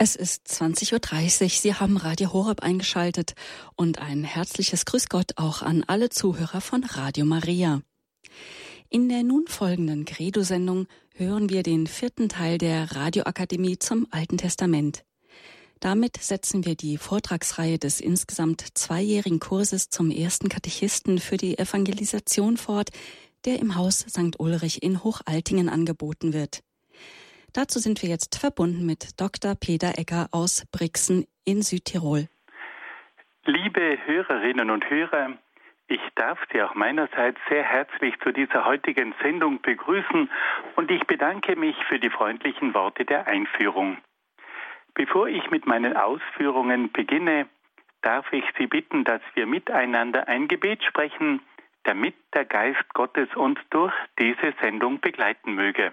Es ist 20.30 Uhr. Sie haben Radio Horeb eingeschaltet und ein herzliches Grüß Gott auch an alle Zuhörer von Radio Maria. In der nun folgenden Credo-Sendung hören wir den vierten Teil der Radioakademie zum Alten Testament. Damit setzen wir die Vortragsreihe des insgesamt zweijährigen Kurses zum ersten Katechisten für die Evangelisation fort, der im Haus St. Ulrich in Hochaltingen angeboten wird. Dazu sind wir jetzt verbunden mit Dr. Peter Egger aus Brixen in Südtirol. Liebe Hörerinnen und Hörer, ich darf Sie auch meinerseits sehr herzlich zu dieser heutigen Sendung begrüßen und ich bedanke mich für die freundlichen Worte der Einführung. Bevor ich mit meinen Ausführungen beginne, darf ich Sie bitten, dass wir miteinander ein Gebet sprechen, damit der Geist Gottes uns durch diese Sendung begleiten möge.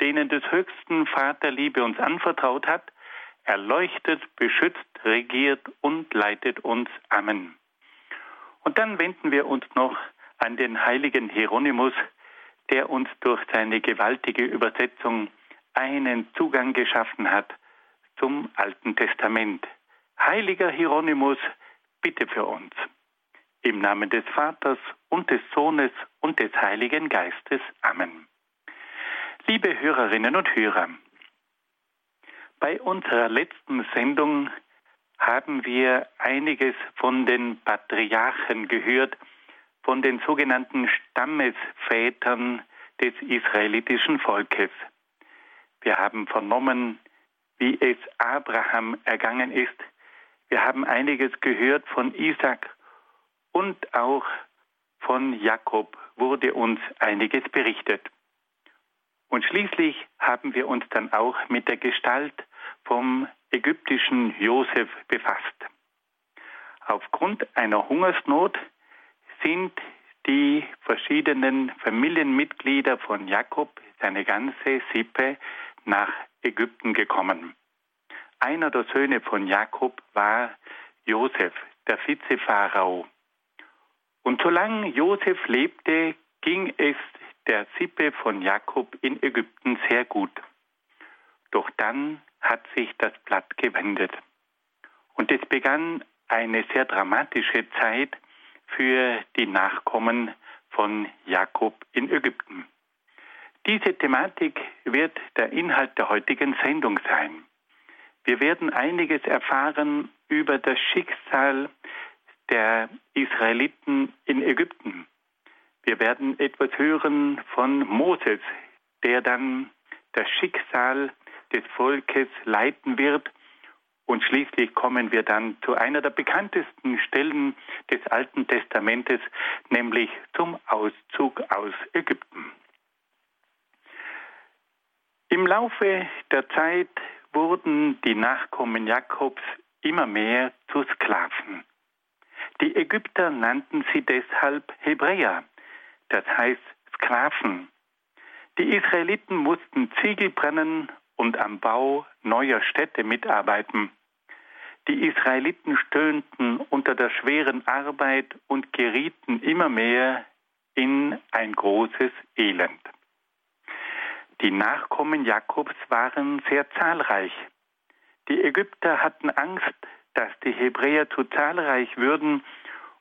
denen des höchsten Vaterliebe uns anvertraut hat, erleuchtet, beschützt, regiert und leitet uns. Amen. Und dann wenden wir uns noch an den heiligen Hieronymus, der uns durch seine gewaltige Übersetzung einen Zugang geschaffen hat zum Alten Testament. Heiliger Hieronymus, bitte für uns. Im Namen des Vaters und des Sohnes und des Heiligen Geistes. Amen. Liebe Hörerinnen und Hörer, bei unserer letzten Sendung haben wir einiges von den Patriarchen gehört, von den sogenannten Stammesvätern des israelitischen Volkes. Wir haben vernommen, wie es Abraham ergangen ist. Wir haben einiges gehört von Isaac und auch von Jakob wurde uns einiges berichtet. Und schließlich haben wir uns dann auch mit der Gestalt vom ägyptischen Josef befasst. Aufgrund einer Hungersnot sind die verschiedenen Familienmitglieder von Jakob, seine ganze Sippe, nach Ägypten gekommen. Einer der Söhne von Jakob war Josef, der Vizepharao. Und solange Josef lebte, ging es der Sippe von Jakob in Ägypten sehr gut. Doch dann hat sich das Blatt gewendet. Und es begann eine sehr dramatische Zeit für die Nachkommen von Jakob in Ägypten. Diese Thematik wird der Inhalt der heutigen Sendung sein. Wir werden einiges erfahren über das Schicksal der Israeliten in Ägypten. Wir werden etwas hören von Moses, der dann das Schicksal des Volkes leiten wird. Und schließlich kommen wir dann zu einer der bekanntesten Stellen des Alten Testamentes, nämlich zum Auszug aus Ägypten. Im Laufe der Zeit wurden die Nachkommen Jakobs immer mehr zu Sklaven. Die Ägypter nannten sie deshalb Hebräer, das heißt Sklaven. Die Israeliten mussten Ziegel brennen und am Bau neuer Städte mitarbeiten. Die Israeliten stöhnten unter der schweren Arbeit und gerieten immer mehr in ein großes Elend. Die Nachkommen Jakobs waren sehr zahlreich. Die Ägypter hatten Angst, dass die Hebräer zu zahlreich würden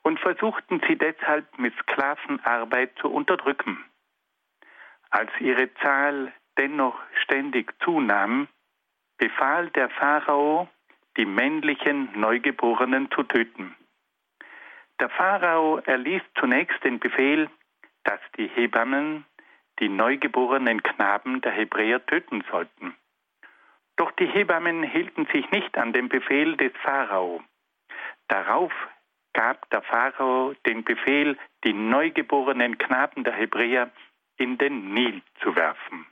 und versuchten sie deshalb mit Sklavenarbeit zu unterdrücken. Als ihre Zahl dennoch ständig zunahm, befahl der Pharao, die männlichen Neugeborenen zu töten. Der Pharao erließ zunächst den Befehl, dass die Hebammen die neugeborenen Knaben der Hebräer töten sollten. Doch die Hebammen hielten sich nicht an den Befehl des Pharao. Darauf gab der Pharao den Befehl, die neugeborenen Knaben der Hebräer in den Nil zu werfen.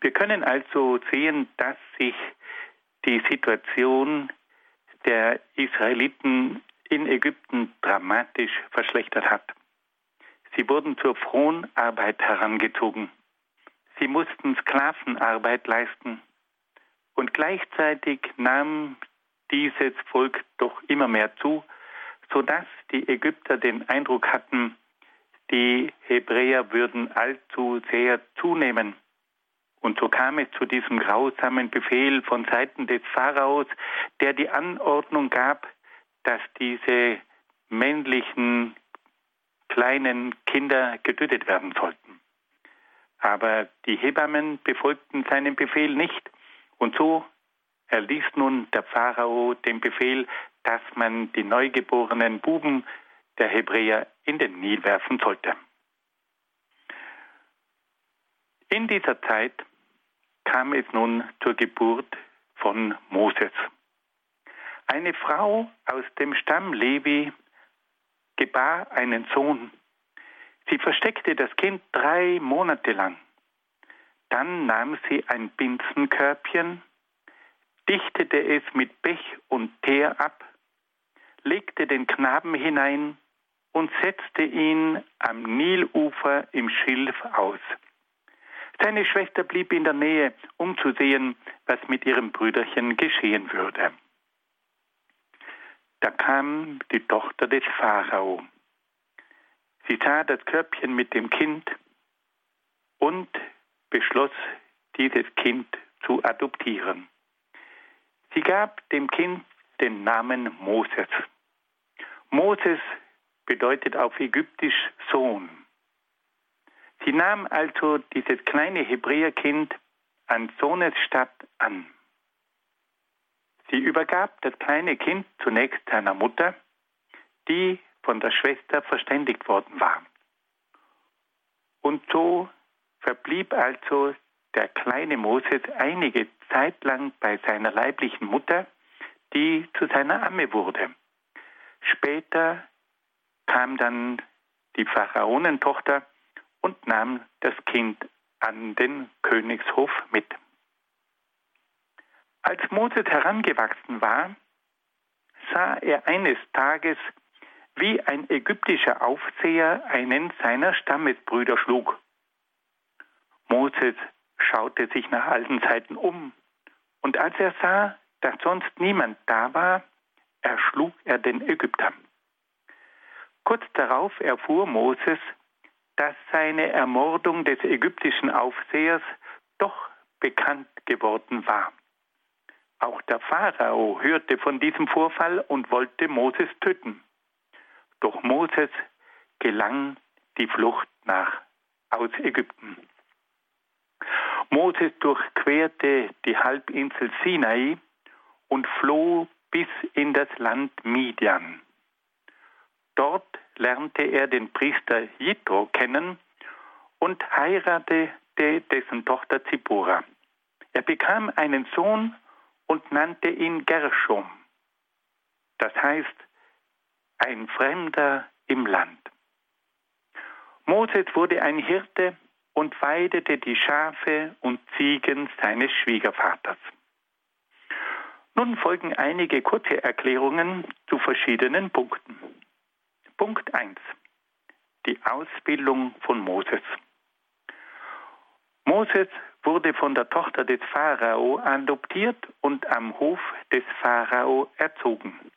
Wir können also sehen, dass sich die Situation der Israeliten in Ägypten dramatisch verschlechtert hat. Sie wurden zur Fronarbeit herangezogen. Sie mussten Sklavenarbeit leisten. Und gleichzeitig nahm dieses Volk doch immer mehr zu, sodass die Ägypter den Eindruck hatten, die Hebräer würden allzu sehr zunehmen. Und so kam es zu diesem grausamen Befehl von Seiten des Pharaos, der die Anordnung gab, dass diese männlichen kleinen Kinder getötet werden sollten. Aber die Hebammen befolgten seinen Befehl nicht. Und so erließ nun der Pharao den Befehl, dass man die neugeborenen Buben der Hebräer in den Nil werfen sollte. In dieser Zeit kam es nun zur Geburt von Moses. Eine Frau aus dem Stamm Levi gebar einen Sohn. Sie versteckte das Kind drei Monate lang. Dann nahm sie ein Binsenkörbchen, dichtete es mit Pech und Teer ab, legte den Knaben hinein und setzte ihn am Nilufer im Schilf aus. Seine Schwester blieb in der Nähe, um zu sehen, was mit ihrem Brüderchen geschehen würde. Da kam die Tochter des Pharao. Sie sah das Körbchen mit dem Kind und beschloss, dieses Kind zu adoptieren. Sie gab dem Kind den Namen Moses. Moses bedeutet auf Ägyptisch Sohn. Sie nahm also dieses kleine Hebräerkind an Sohnes Stadt an. Sie übergab das kleine Kind zunächst seiner Mutter, die von der Schwester verständigt worden war. Und so verblieb also der kleine Moses einige Zeit lang bei seiner leiblichen Mutter, die zu seiner Amme wurde. Später kam dann die Pharaonentochter und nahm das Kind an den Königshof mit. Als Moses herangewachsen war, sah er eines Tages, wie ein ägyptischer Aufseher einen seiner Stammesbrüder schlug. Moses schaute sich nach allen Seiten um, und als er sah, dass sonst niemand da war, erschlug er den Ägypter. Kurz darauf erfuhr Moses, dass seine Ermordung des ägyptischen Aufsehers doch bekannt geworden war. Auch der Pharao hörte von diesem Vorfall und wollte Moses töten. Doch Moses gelang die Flucht nach aus Ägypten. Moses durchquerte die Halbinsel Sinai und floh bis in das Land Midian. Dort lernte er den Priester Jitro kennen und heiratete dessen Tochter Zippora. Er bekam einen Sohn und nannte ihn Gershom. Das heißt, ein Fremder im Land. Moses wurde ein Hirte und weidete die Schafe und Ziegen seines Schwiegervaters. Nun folgen einige kurze Erklärungen zu verschiedenen Punkten. Punkt 1. Die Ausbildung von Moses. Moses wurde von der Tochter des Pharao adoptiert und am Hof des Pharao erzogen.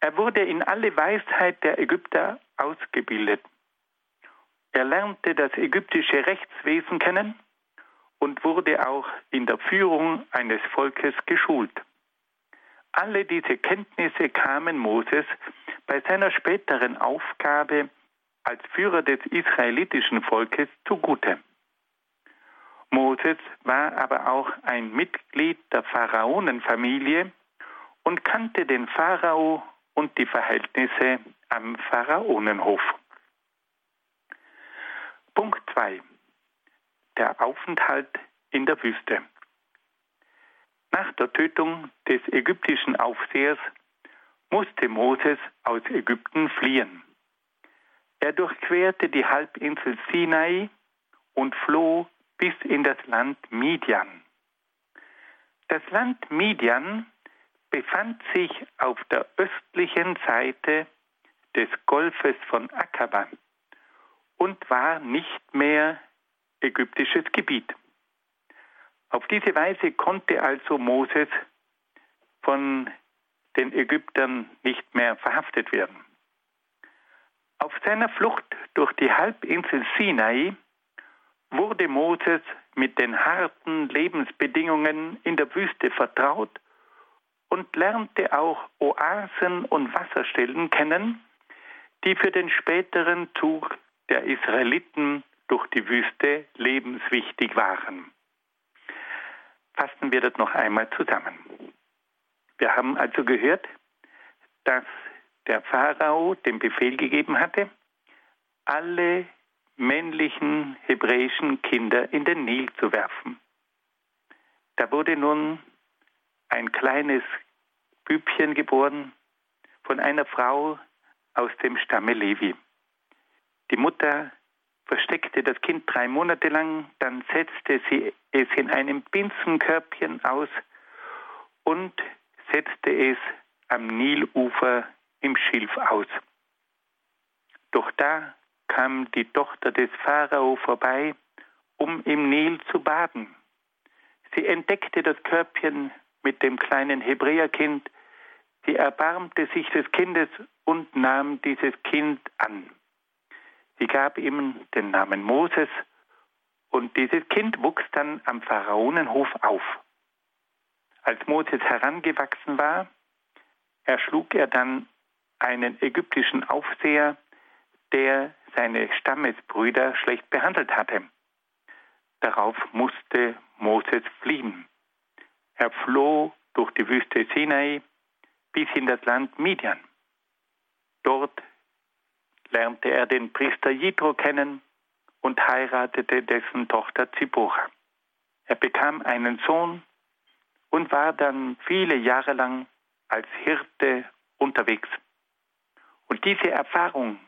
Er wurde in alle Weisheit der Ägypter ausgebildet. Er lernte das ägyptische Rechtswesen kennen und wurde auch in der Führung eines Volkes geschult. Alle diese Kenntnisse kamen Moses bei seiner späteren Aufgabe als Führer des israelitischen Volkes zugute. Moses war aber auch ein Mitglied der Pharaonenfamilie und kannte den Pharao und die Verhältnisse am Pharaonenhof. Punkt 2. Der Aufenthalt in der Wüste. Nach der Tötung des ägyptischen Aufsehers musste Moses aus Ägypten fliehen. Er durchquerte die Halbinsel Sinai und floh bis in das Land Midian. Das Land Midian befand sich auf der östlichen Seite des Golfes von Akaba und war nicht mehr ägyptisches Gebiet. Auf diese Weise konnte also Moses von den Ägyptern nicht mehr verhaftet werden. Auf seiner Flucht durch die Halbinsel Sinai wurde Moses mit den harten Lebensbedingungen in der Wüste vertraut und lernte auch Oasen und Wasserstellen kennen, die für den späteren Zug der Israeliten durch die Wüste lebenswichtig waren. Fassen wir das noch einmal zusammen. Wir haben also gehört, dass der Pharao den Befehl gegeben hatte, alle männlichen hebräischen Kinder in den Nil zu werfen. Da wurde nun ein kleines Bübchen geboren von einer Frau aus dem Stamme Levi. Die Mutter versteckte das Kind drei Monate lang, dann setzte sie es in einem Binsenkörbchen aus und setzte es am Nilufer im Schilf aus. Doch da kam die Tochter des Pharao vorbei, um im Nil zu baden. Sie entdeckte das Körbchen mit dem kleinen Hebräerkind, sie erbarmte sich des Kindes und nahm dieses Kind an. Sie gab ihm den Namen Moses und dieses Kind wuchs dann am Pharaonenhof auf. Als Moses herangewachsen war, erschlug er dann einen ägyptischen Aufseher, der seine Stammesbrüder schlecht behandelt hatte. Darauf musste Moses fliehen. Er floh durch die Wüste Sinai bis in das Land Midian. Dort lernte er den Priester Jitro kennen und heiratete dessen Tochter Zipora. Er bekam einen Sohn und war dann viele Jahre lang als Hirte unterwegs. Und diese Erfahrung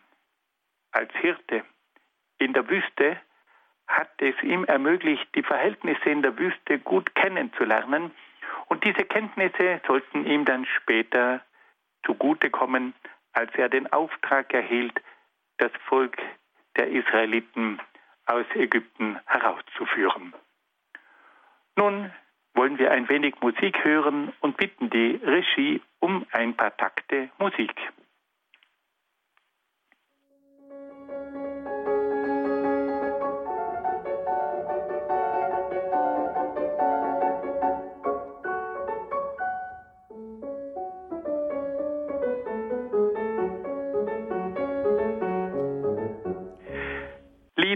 als Hirte in der Wüste hat es ihm ermöglicht, die Verhältnisse in der Wüste gut kennenzulernen. Und diese Kenntnisse sollten ihm dann später zugutekommen, als er den Auftrag erhielt, das Volk der Israeliten aus Ägypten herauszuführen. Nun wollen wir ein wenig Musik hören und bitten die Regie um ein paar Takte Musik.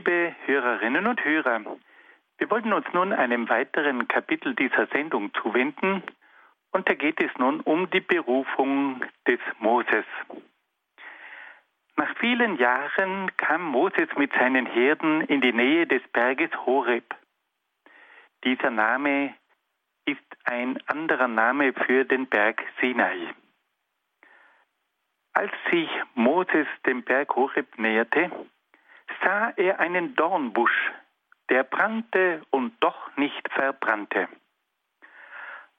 Liebe Hörerinnen und Hörer, wir wollten uns nun einem weiteren Kapitel dieser Sendung zuwenden und da geht es nun um die Berufung des Moses. Nach vielen Jahren kam Moses mit seinen Herden in die Nähe des Berges Horeb. Dieser Name ist ein anderer Name für den Berg Sinai. Als sich Moses dem Berg Horeb näherte, sah er einen Dornbusch, der brannte und doch nicht verbrannte.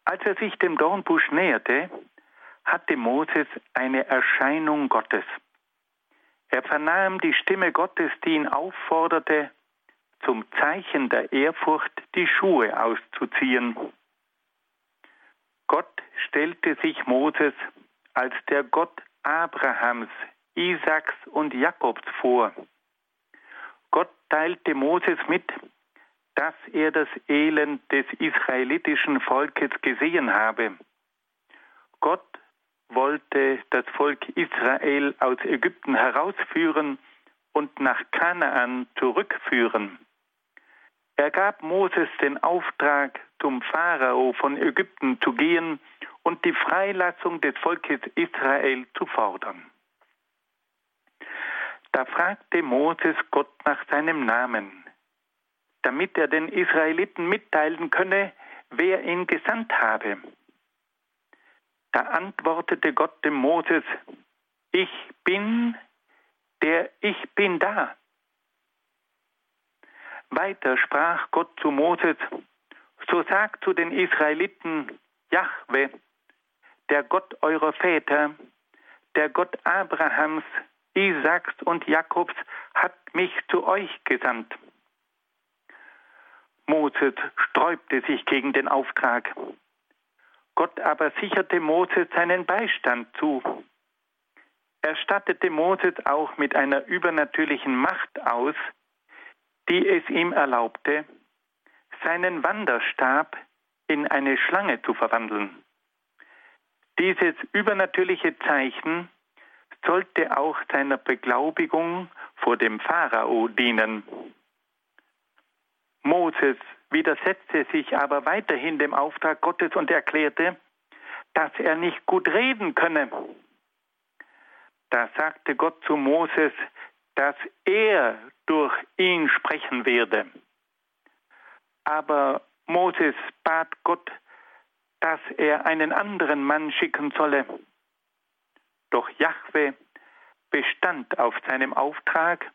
Als er sich dem Dornbusch näherte, hatte Moses eine Erscheinung Gottes. Er vernahm die Stimme Gottes, die ihn aufforderte, zum Zeichen der Ehrfurcht die Schuhe auszuziehen. Gott stellte sich Moses als der Gott Abrahams, Isaaks und Jakobs vor teilte Moses mit, dass er das Elend des israelitischen Volkes gesehen habe. Gott wollte das Volk Israel aus Ägypten herausführen und nach Kanaan zurückführen. Er gab Moses den Auftrag, zum Pharao von Ägypten zu gehen und die Freilassung des Volkes Israel zu fordern. Da fragte Moses Gott nach seinem Namen, damit er den Israeliten mitteilen könne, wer ihn gesandt habe. Da antwortete Gott dem Moses, ich bin, der ich bin da. Weiter sprach Gott zu Moses, so sagt zu den Israeliten, Jahwe, der Gott eurer Väter, der Gott Abrahams, Isaaks und Jakobs hat mich zu euch gesandt. Moses sträubte sich gegen den Auftrag. Gott aber sicherte Moses seinen Beistand zu. Er stattete Moses auch mit einer übernatürlichen Macht aus, die es ihm erlaubte, seinen Wanderstab in eine Schlange zu verwandeln. Dieses übernatürliche Zeichen sollte auch seiner Beglaubigung vor dem Pharao dienen. Moses widersetzte sich aber weiterhin dem Auftrag Gottes und erklärte, dass er nicht gut reden könne. Da sagte Gott zu Moses, dass er durch ihn sprechen werde. Aber Moses bat Gott, dass er einen anderen Mann schicken solle. Doch Jahwe bestand auf seinem Auftrag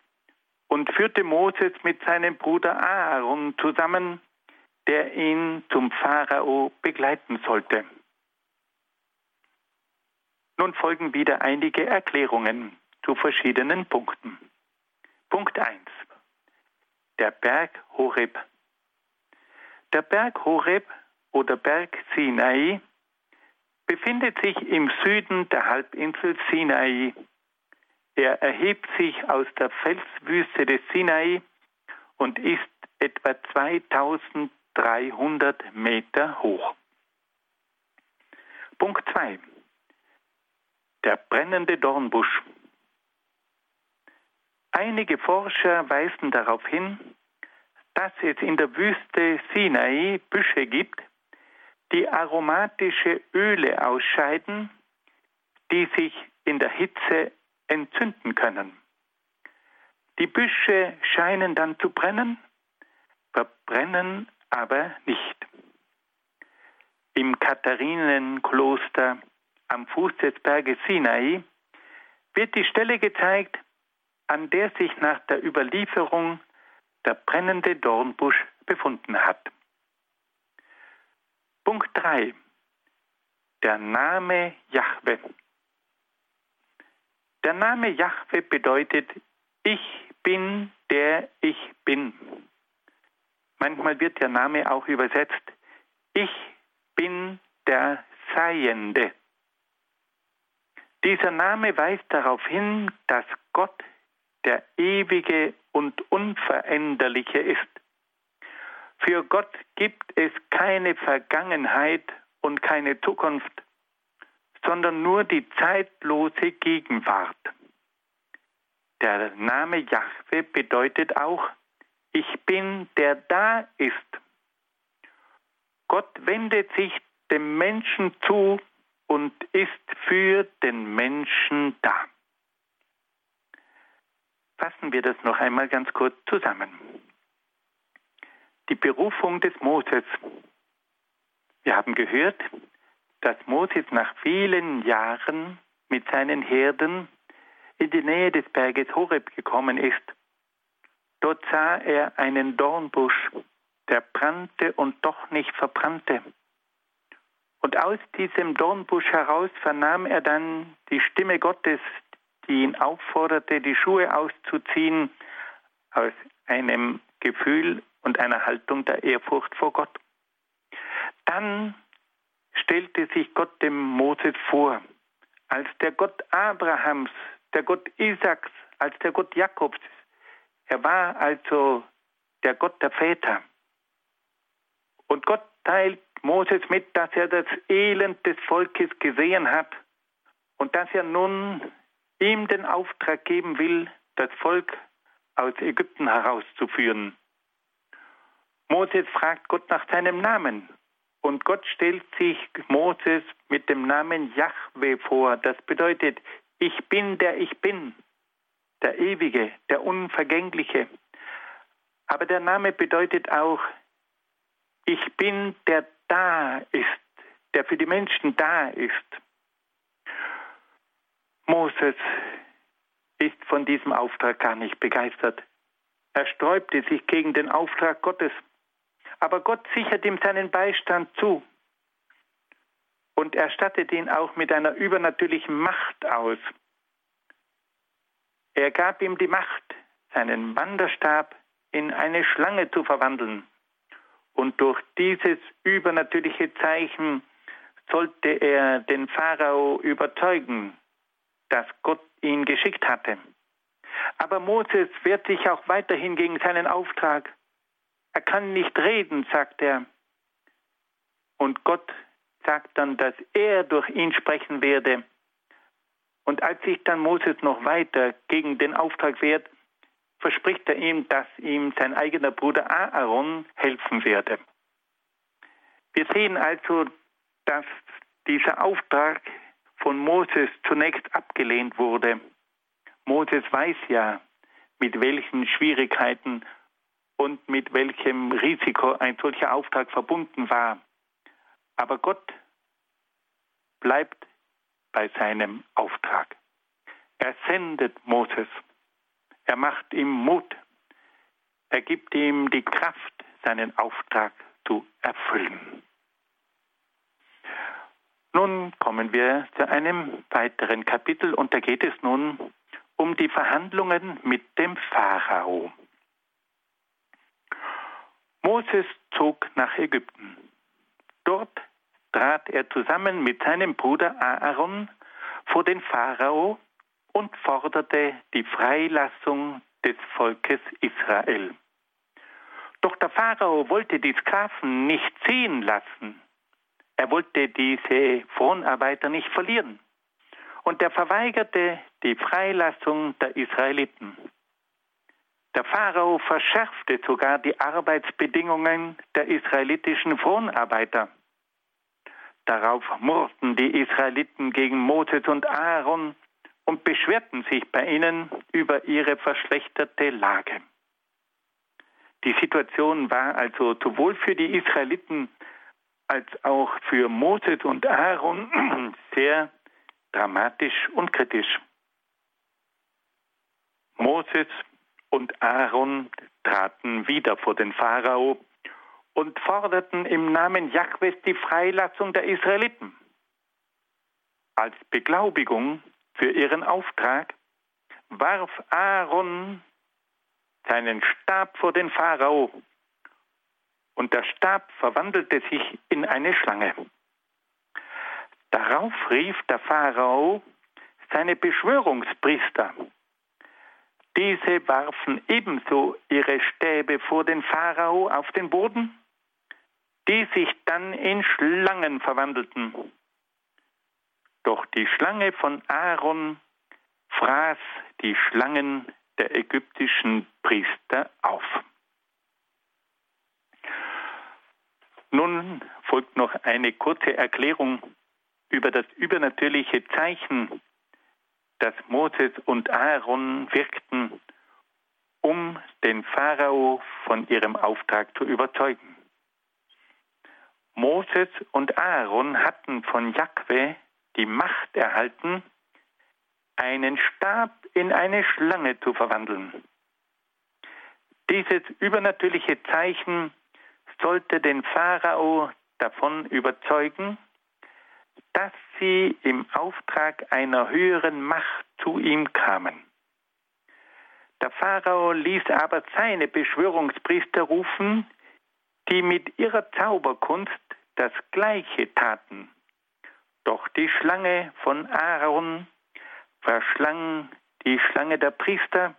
und führte Moses mit seinem Bruder Aaron zusammen, der ihn zum Pharao begleiten sollte. Nun folgen wieder einige Erklärungen zu verschiedenen Punkten. Punkt 1. Der Berg Horeb. Der Berg Horeb oder Berg Sinai befindet sich im Süden der Halbinsel Sinai. Er erhebt sich aus der Felswüste des Sinai und ist etwa 2300 Meter hoch. Punkt 2. Der brennende Dornbusch. Einige Forscher weisen darauf hin, dass es in der Wüste Sinai Büsche gibt, die aromatische Öle ausscheiden, die sich in der Hitze entzünden können. Die Büsche scheinen dann zu brennen, verbrennen aber nicht. Im Katharinenkloster am Fuß des Berges Sinai wird die Stelle gezeigt, an der sich nach der Überlieferung der brennende Dornbusch befunden hat. Punkt 3. Der Name Jahwe. Der Name Jahwe bedeutet, ich bin der ich bin. Manchmal wird der Name auch übersetzt, ich bin der Seiende. Dieser Name weist darauf hin, dass Gott der ewige und unveränderliche ist. Für Gott gibt es keine Vergangenheit und keine Zukunft, sondern nur die zeitlose Gegenwart. Der Name Jahwe bedeutet auch, ich bin, der da ist. Gott wendet sich dem Menschen zu und ist für den Menschen da. Fassen wir das noch einmal ganz kurz zusammen die Berufung des Moses. Wir haben gehört, dass Moses nach vielen Jahren mit seinen Herden in die Nähe des Berges Horeb gekommen ist. Dort sah er einen Dornbusch, der brannte und doch nicht verbrannte. Und aus diesem Dornbusch heraus vernahm er dann die Stimme Gottes, die ihn aufforderte, die Schuhe auszuziehen, aus einem Gefühl und einer Haltung der Ehrfurcht vor Gott. Dann stellte sich Gott dem Moses vor, als der Gott Abrahams, der Gott Isaaks, als der Gott Jakobs. Er war also der Gott der Väter. Und Gott teilt Moses mit, dass er das Elend des Volkes gesehen hat und dass er nun ihm den Auftrag geben will, das Volk aus Ägypten herauszuführen. Moses fragt Gott nach seinem Namen. Und Gott stellt sich Moses mit dem Namen Yahweh vor. Das bedeutet, ich bin der ich bin, der Ewige, der Unvergängliche. Aber der Name bedeutet auch, ich bin der da ist, der für die Menschen da ist. Moses ist von diesem Auftrag gar nicht begeistert. Er sträubte sich gegen den Auftrag Gottes. Aber Gott sichert ihm seinen Beistand zu und er stattet ihn auch mit einer übernatürlichen Macht aus. Er gab ihm die Macht, seinen Wanderstab in eine Schlange zu verwandeln. Und durch dieses übernatürliche Zeichen sollte er den Pharao überzeugen, dass Gott ihn geschickt hatte. Aber Moses wehrt sich auch weiterhin gegen seinen Auftrag. Er kann nicht reden, sagt er. Und Gott sagt dann, dass er durch ihn sprechen werde. Und als sich dann Moses noch weiter gegen den Auftrag wehrt, verspricht er ihm, dass ihm sein eigener Bruder Aaron helfen werde. Wir sehen also, dass dieser Auftrag von Moses zunächst abgelehnt wurde. Moses weiß ja, mit welchen Schwierigkeiten und mit welchem Risiko ein solcher Auftrag verbunden war. Aber Gott bleibt bei seinem Auftrag. Er sendet Moses. Er macht ihm Mut. Er gibt ihm die Kraft, seinen Auftrag zu erfüllen. Nun kommen wir zu einem weiteren Kapitel und da geht es nun um die Verhandlungen mit dem Pharao. Moses zog nach Ägypten. Dort trat er zusammen mit seinem Bruder Aaron vor den Pharao und forderte die Freilassung des Volkes Israel. Doch der Pharao wollte die Sklaven nicht ziehen lassen. Er wollte diese Fronarbeiter nicht verlieren. Und er verweigerte die Freilassung der Israeliten. Der Pharao verschärfte sogar die Arbeitsbedingungen der israelitischen Fronarbeiter. Darauf murrten die Israeliten gegen Moses und Aaron und beschwerten sich bei ihnen über ihre verschlechterte Lage. Die Situation war also sowohl für die Israeliten als auch für Moses und Aaron sehr dramatisch und kritisch. Moses und Aaron traten wieder vor den Pharao und forderten im Namen Jahwes die Freilassung der Israeliten. Als Beglaubigung für ihren Auftrag warf Aaron seinen Stab vor den Pharao und der Stab verwandelte sich in eine Schlange. Darauf rief der Pharao seine Beschwörungspriester diese warfen ebenso ihre Stäbe vor den Pharao auf den Boden, die sich dann in Schlangen verwandelten. Doch die Schlange von Aaron fraß die Schlangen der ägyptischen Priester auf. Nun folgt noch eine kurze Erklärung über das übernatürliche Zeichen, dass Moses und Aaron wirkten, um den Pharao von ihrem Auftrag zu überzeugen. Moses und Aaron hatten von Jahwe die Macht erhalten, einen Stab in eine Schlange zu verwandeln. Dieses übernatürliche Zeichen sollte den Pharao davon überzeugen, dass sie im Auftrag einer höheren Macht zu ihm kamen. Der Pharao ließ aber seine Beschwörungspriester rufen, die mit ihrer Zauberkunst das Gleiche taten. Doch die Schlange von Aaron verschlang die Schlange der Priester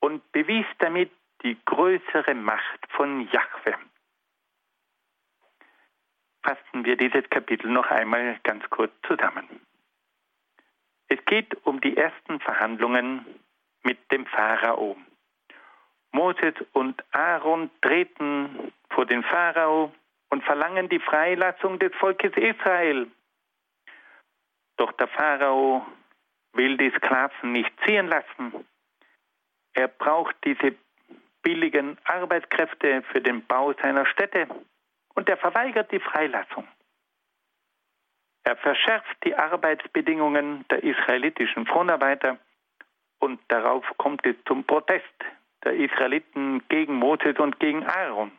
und bewies damit die größere Macht von Jahwe fassen wir dieses Kapitel noch einmal ganz kurz zusammen. Es geht um die ersten Verhandlungen mit dem Pharao. Moses und Aaron treten vor den Pharao und verlangen die Freilassung des Volkes Israel. Doch der Pharao will die Sklaven nicht ziehen lassen. Er braucht diese billigen Arbeitskräfte für den Bau seiner Städte und er verweigert die Freilassung. Er verschärft die Arbeitsbedingungen der israelitischen Fronarbeiter und darauf kommt es zum Protest der Israeliten gegen Moses und gegen Aaron.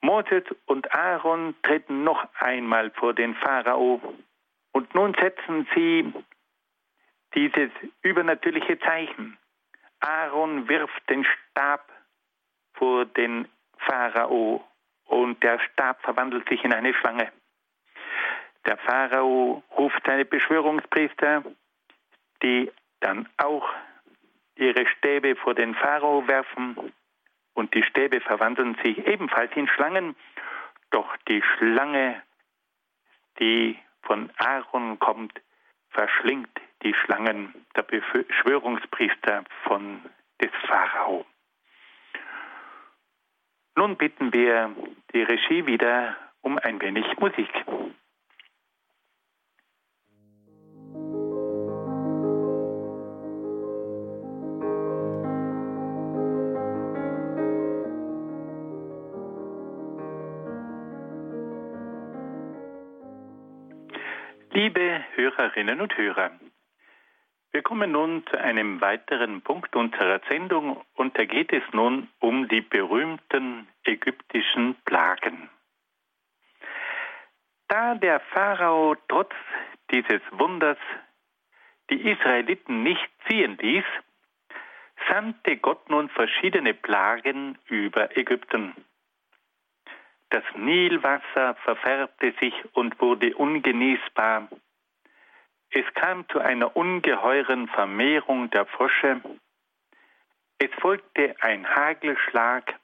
Moses und Aaron treten noch einmal vor den Pharao und nun setzen sie dieses übernatürliche Zeichen. Aaron wirft den Stab vor den Pharao und der Stab verwandelt sich in eine Schlange. Der Pharao ruft seine Beschwörungspriester, die dann auch ihre Stäbe vor den Pharao werfen und die Stäbe verwandeln sich ebenfalls in Schlangen, doch die Schlange, die von Aaron kommt, verschlingt die Schlangen der Beschwörungspriester von des Pharao. Nun bitten wir die Regie wieder um ein wenig Musik. Liebe Hörerinnen und Hörer, wir kommen nun zu einem weiteren Punkt unserer Sendung und da geht es nun um die berühmten ägyptischen Plagen. Da der Pharao trotz dieses Wunders die Israeliten nicht ziehen ließ, sandte Gott nun verschiedene Plagen über Ägypten. Das Nilwasser verfärbte sich und wurde ungenießbar. Es kam zu einer ungeheuren Vermehrung der Frösche. Es folgte ein Hagelschlag.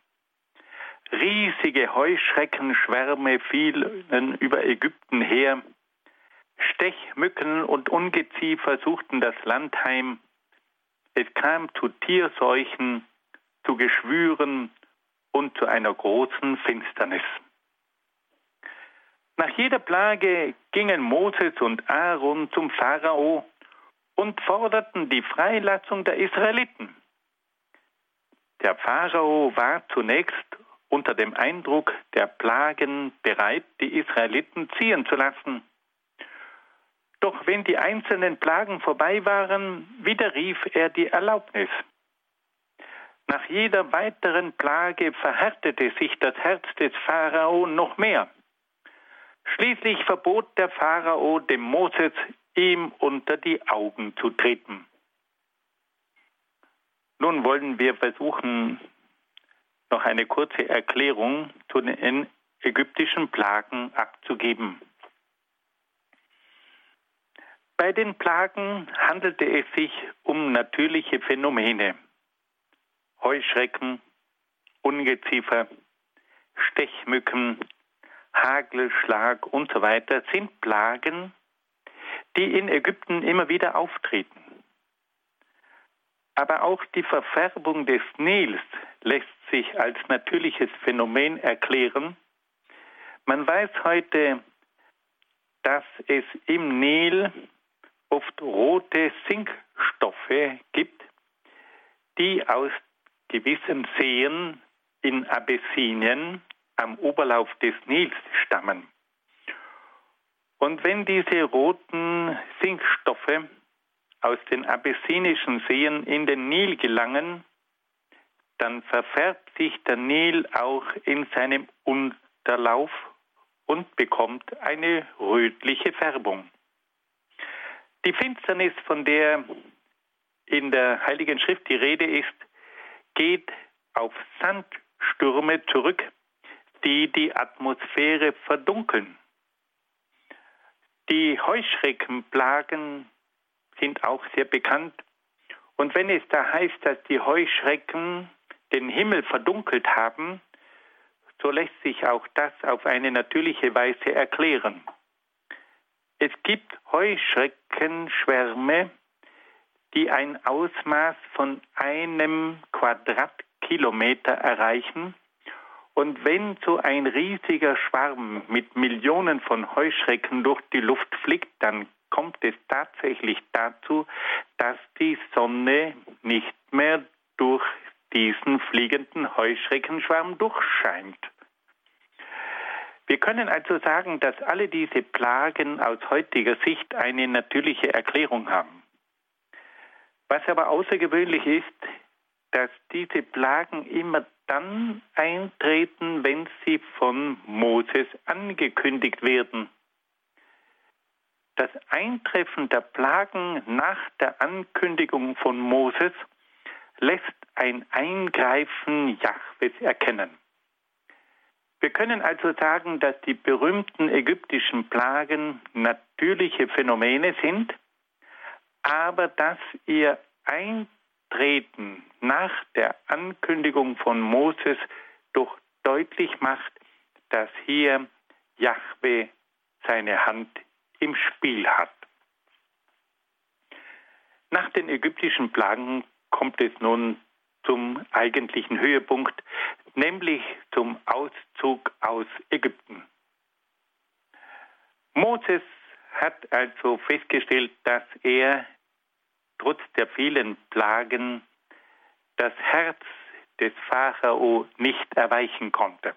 Riesige Heuschreckenschwärme fielen über Ägypten her. Stechmücken und Ungeziefer suchten das Land heim. Es kam zu Tierseuchen, zu Geschwüren und zu einer großen Finsternis. Nach jeder Plage gingen Moses und Aaron zum Pharao und forderten die Freilassung der Israeliten. Der Pharao war zunächst unter dem Eindruck der Plagen bereit, die Israeliten ziehen zu lassen. Doch wenn die einzelnen Plagen vorbei waren, widerrief er die Erlaubnis. Nach jeder weiteren Plage verhärtete sich das Herz des Pharao noch mehr. Schließlich verbot der Pharao dem Moses, ihm unter die Augen zu treten. Nun wollen wir versuchen, noch eine kurze Erklärung zu den ägyptischen Plagen abzugeben. Bei den Plagen handelte es sich um natürliche Phänomene. Heuschrecken, Ungeziefer, Stechmücken, Hagelschlag und so weiter sind Plagen, die in Ägypten immer wieder auftreten. Aber auch die Verfärbung des Nils lässt sich als natürliches Phänomen erklären. Man weiß heute, dass es im Nil oft rote Sinkstoffe gibt, die aus gewissen Seen in Abessinien am Oberlauf des Nils stammen. Und wenn diese roten Sinkstoffe aus den abessinischen Seen in den Nil gelangen, dann verfärbt sich der Nil auch in seinem Unterlauf und bekommt eine rötliche Färbung. Die Finsternis, von der in der Heiligen Schrift die Rede ist, geht auf Sandstürme zurück, die die Atmosphäre verdunkeln. Die Heuschreckenplagen sind auch sehr bekannt. Und wenn es da heißt, dass die Heuschrecken den Himmel verdunkelt haben, so lässt sich auch das auf eine natürliche Weise erklären. Es gibt Heuschreckenschwärme, die ein Ausmaß von einem Quadratkilometer Kilometer erreichen. Und wenn so ein riesiger Schwarm mit Millionen von Heuschrecken durch die Luft fliegt, dann kommt es tatsächlich dazu, dass die Sonne nicht mehr durch diesen fliegenden Heuschreckenschwarm durchscheint. Wir können also sagen, dass alle diese Plagen aus heutiger Sicht eine natürliche Erklärung haben. Was aber außergewöhnlich ist, dass diese Plagen immer dann eintreten, wenn sie von Moses angekündigt werden. Das Eintreffen der Plagen nach der Ankündigung von Moses lässt ein Eingreifen Jahwes erkennen. Wir können also sagen, dass die berühmten ägyptischen Plagen natürliche Phänomene sind, aber dass ihr Eintreten nach der Ankündigung von Moses doch deutlich macht, dass hier Jahwe seine Hand im Spiel hat. Nach den ägyptischen Plagen kommt es nun zum eigentlichen Höhepunkt, nämlich zum Auszug aus Ägypten. Moses hat also festgestellt, dass er trotz der vielen Plagen das Herz des Pharao nicht erweichen konnte.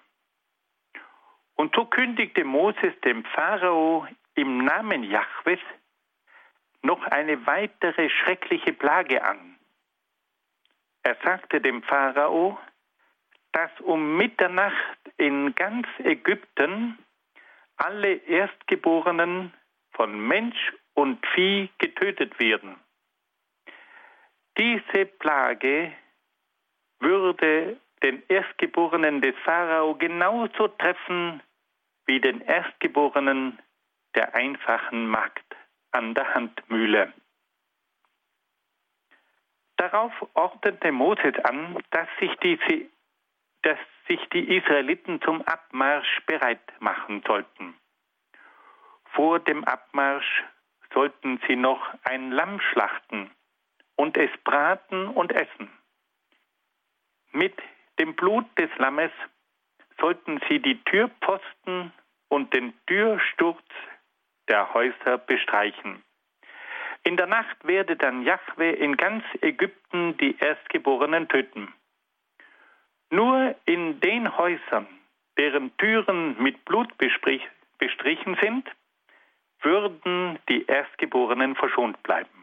Und so kündigte Moses dem Pharao im Namen Jahwes noch eine weitere schreckliche Plage an. Er sagte dem Pharao, dass um Mitternacht in ganz Ägypten alle Erstgeborenen von Mensch und Vieh getötet werden. Diese Plage würde den Erstgeborenen des Pharao genauso treffen wie den Erstgeborenen der einfachen Magd an der Handmühle. Darauf ordnete Moses an, dass sich, diese, dass sich die Israeliten zum Abmarsch bereit machen sollten. Vor dem Abmarsch sollten sie noch ein Lamm schlachten und es braten und essen. Mit dem Blut des Lammes sollten sie die Türpfosten und den Türsturz der Häuser bestreichen. In der Nacht werde dann Jahwe in ganz Ägypten die Erstgeborenen töten. Nur in den Häusern, deren Türen mit Blut bestrichen sind, würden die Erstgeborenen verschont bleiben.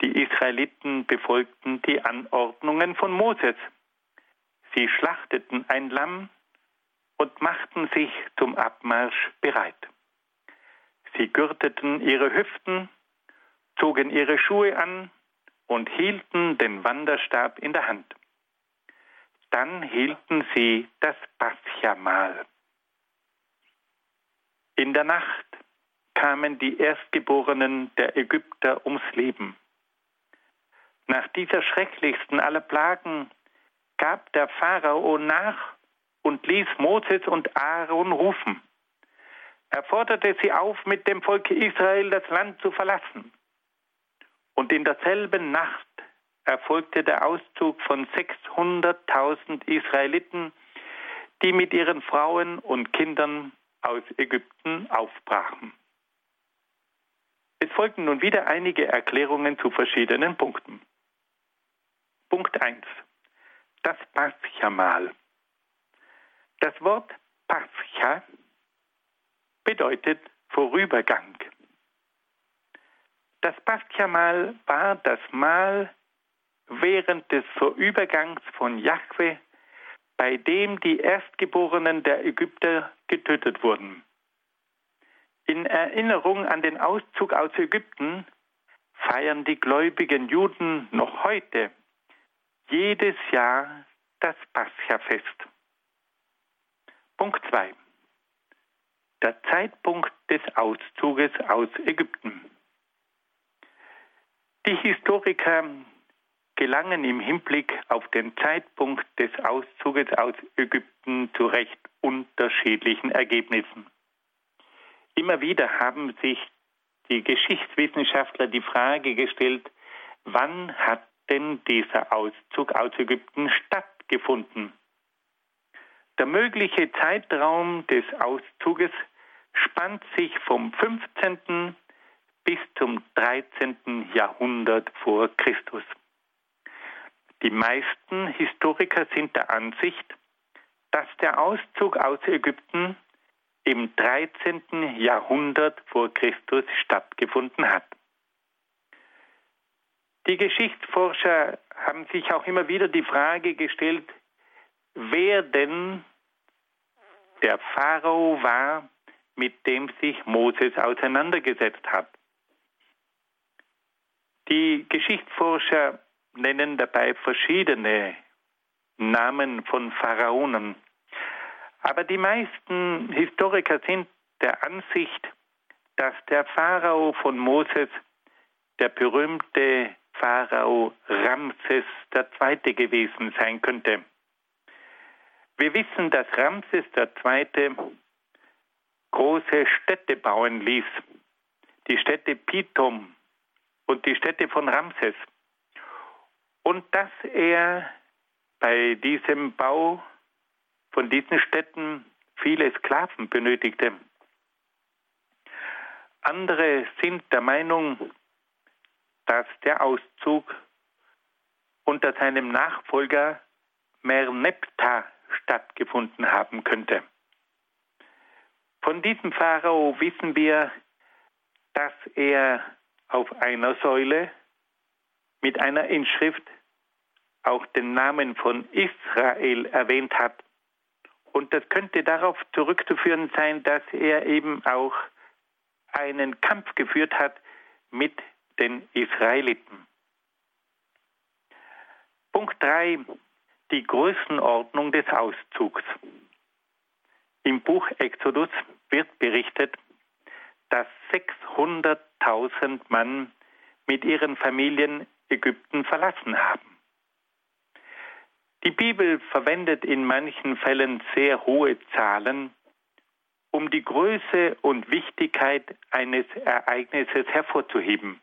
Die Israeliten befolgten die Anordnungen von Moses. Sie schlachteten ein Lamm und machten sich zum Abmarsch bereit. Sie gürteten ihre Hüften, zogen ihre Schuhe an und hielten den Wanderstab in der Hand. Dann hielten sie das Pascha-Mahl. In der Nacht kamen die Erstgeborenen der Ägypter ums Leben. Nach dieser schrecklichsten aller Plagen gab der Pharao nach und ließ Moses und Aaron rufen. Er forderte sie auf, mit dem Volke Israel das Land zu verlassen. Und in derselben Nacht erfolgte der Auszug von 600.000 Israeliten, die mit ihren Frauen und Kindern aus Ägypten aufbrachen. Es folgten nun wieder einige Erklärungen zu verschiedenen Punkten. Punkt 1. Das Paschamal. Das Wort Pascha bedeutet Vorübergang. Das Paschamal war das Mal während des Vorübergangs von Jahwe, bei dem die Erstgeborenen der Ägypter getötet wurden. In Erinnerung an den Auszug aus Ägypten feiern die gläubigen Juden noch heute jedes Jahr das Pascha-Fest. Punkt 2. Der Zeitpunkt des Auszuges aus Ägypten. Die Historiker gelangen im Hinblick auf den Zeitpunkt des Auszuges aus Ägypten zu recht unterschiedlichen Ergebnissen. Immer wieder haben sich die Geschichtswissenschaftler die Frage gestellt, wann hat denn dieser Auszug aus Ägypten stattgefunden? Der mögliche Zeitraum des Auszuges spannt sich vom 15. bis zum 13. Jahrhundert vor Christus. Die meisten Historiker sind der Ansicht, dass der Auszug aus Ägypten im 13. Jahrhundert vor Christus stattgefunden hat. Die Geschichtsforscher haben sich auch immer wieder die Frage gestellt, wer denn der Pharao war, mit dem sich Moses auseinandergesetzt hat. Die Geschichtsforscher nennen dabei verschiedene Namen von Pharaonen. Aber die meisten Historiker sind der Ansicht, dass der Pharao von Moses der berühmte Pharao Ramses II. gewesen sein könnte. Wir wissen, dass Ramses II. große Städte bauen ließ, die Städte Pithom und die Städte von Ramses. Und dass er bei diesem Bau von diesen Städten viele Sklaven benötigte. Andere sind der Meinung, dass der Auszug unter seinem Nachfolger Merneptah stattgefunden haben könnte. Von diesem Pharao wissen wir, dass er auf einer Säule mit einer Inschrift auch den Namen von Israel erwähnt hat. Und das könnte darauf zurückzuführen sein, dass er eben auch einen Kampf geführt hat mit den Israeliten. Punkt 3. Die Größenordnung des Auszugs. Im Buch Exodus wird berichtet, dass 600.000 Mann mit ihren Familien Ägypten verlassen haben. Die Bibel verwendet in manchen Fällen sehr hohe Zahlen, um die Größe und Wichtigkeit eines Ereignisses hervorzuheben.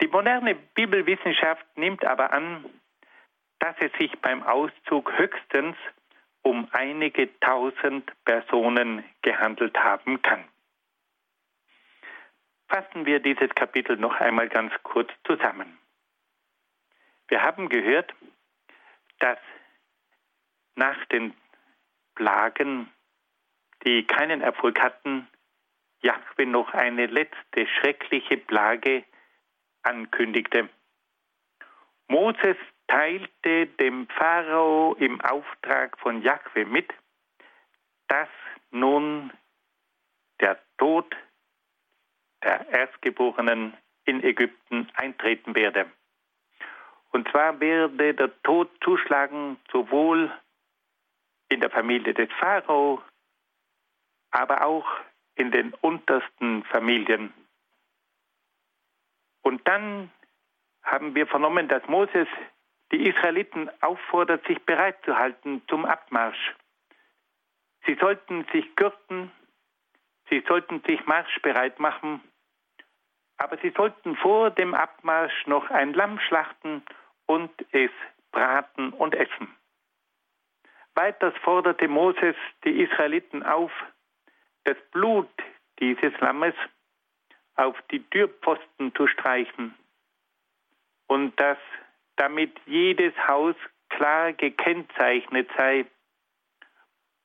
Die moderne Bibelwissenschaft nimmt aber an, dass es sich beim Auszug höchstens um einige tausend Personen gehandelt haben kann. Fassen wir dieses Kapitel noch einmal ganz kurz zusammen. Wir haben gehört, dass nach den Plagen, die keinen Erfolg hatten, Jahwe noch eine letzte schreckliche Plage ankündigte. Moses teilte dem Pharao im Auftrag von Jahwe mit, dass nun der Tod der Erstgeborenen in Ägypten eintreten werde. Und zwar werde der Tod zuschlagen sowohl in der Familie des Pharao, aber auch in den untersten Familien. Und dann haben wir vernommen, dass Moses die Israeliten auffordert, sich bereit zu halten zum Abmarsch. Sie sollten sich gürten, sie sollten sich marschbereit machen, aber sie sollten vor dem Abmarsch noch ein Lamm schlachten und es braten und essen. Weiters forderte Moses die Israeliten auf, das Blut dieses Lammes auf die Türpfosten zu streichen und dass damit jedes Haus klar gekennzeichnet sei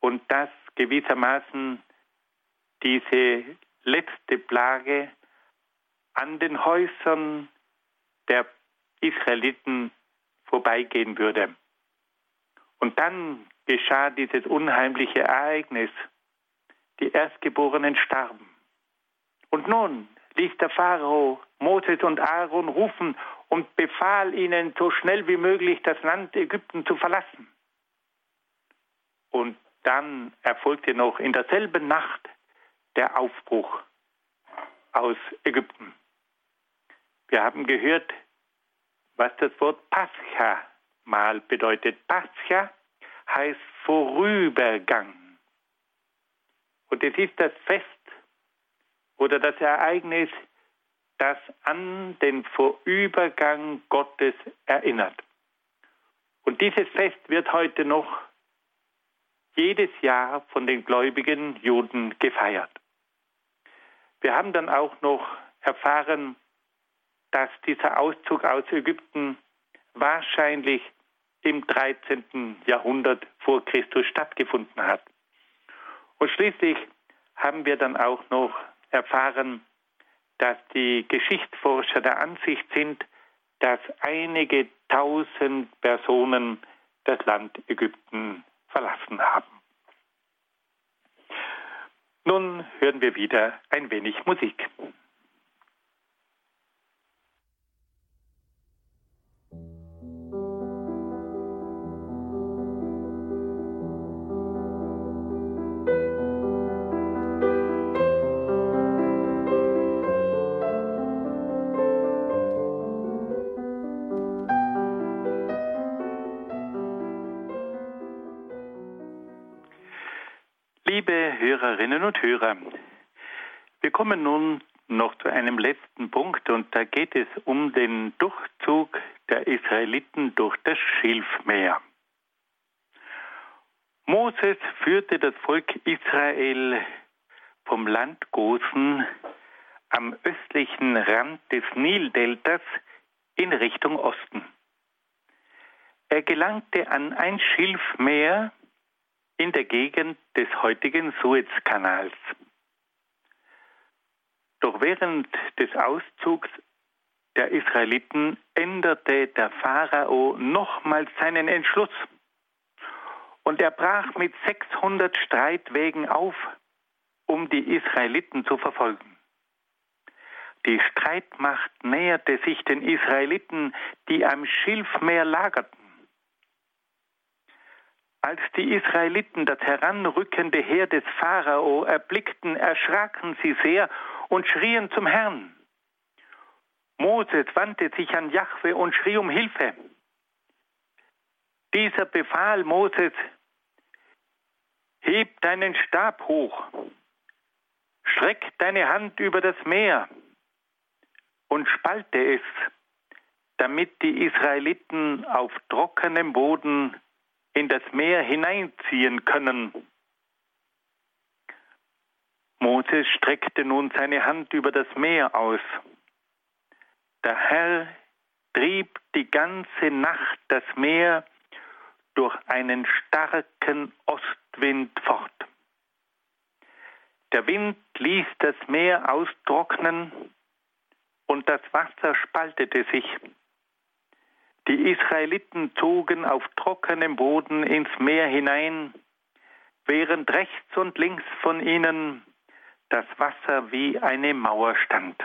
und dass gewissermaßen diese letzte Plage an den Häusern der Israeliten vorbeigehen würde. Und dann geschah dieses unheimliche Ereignis. Die Erstgeborenen starben. Und nun ließ der Pharao Moses und Aaron rufen und befahl ihnen, so schnell wie möglich das Land Ägypten zu verlassen. Und dann erfolgte noch in derselben Nacht der Aufbruch aus Ägypten. Wir haben gehört, was das Wort Pascha mal bedeutet. Pascha heißt Vorübergang. Und es ist das Fest oder das Ereignis das an den Vorübergang Gottes erinnert. Und dieses Fest wird heute noch jedes Jahr von den gläubigen Juden gefeiert. Wir haben dann auch noch erfahren, dass dieser Auszug aus Ägypten wahrscheinlich im 13. Jahrhundert vor Christus stattgefunden hat. Und schließlich haben wir dann auch noch erfahren, dass die Geschichtsforscher der Ansicht sind, dass einige tausend Personen das Land Ägypten verlassen haben. Nun hören wir wieder ein wenig Musik. Hörerinnen und Hörer, wir kommen nun noch zu einem letzten Punkt und da geht es um den Durchzug der Israeliten durch das Schilfmeer. Moses führte das Volk Israel vom Land Gosen am östlichen Rand des Nildeltas in Richtung Osten. Er gelangte an ein Schilfmeer, in der Gegend des heutigen Suezkanals. Doch während des Auszugs der Israeliten änderte der Pharao nochmals seinen Entschluss und er brach mit 600 Streitwegen auf, um die Israeliten zu verfolgen. Die Streitmacht näherte sich den Israeliten, die am Schilfmeer lagerten. Als die Israeliten das heranrückende Heer des Pharao erblickten, erschraken sie sehr und schrien zum Herrn. Moses wandte sich an Jahwe und schrie um Hilfe. Dieser befahl Moses, heb deinen Stab hoch, streck deine Hand über das Meer und spalte es, damit die Israeliten auf trockenem Boden in das Meer hineinziehen können. Moses streckte nun seine Hand über das Meer aus. Der Herr trieb die ganze Nacht das Meer durch einen starken Ostwind fort. Der Wind ließ das Meer austrocknen und das Wasser spaltete sich. Die Israeliten zogen auf trockenem Boden ins Meer hinein, während rechts und links von ihnen das Wasser wie eine Mauer stand.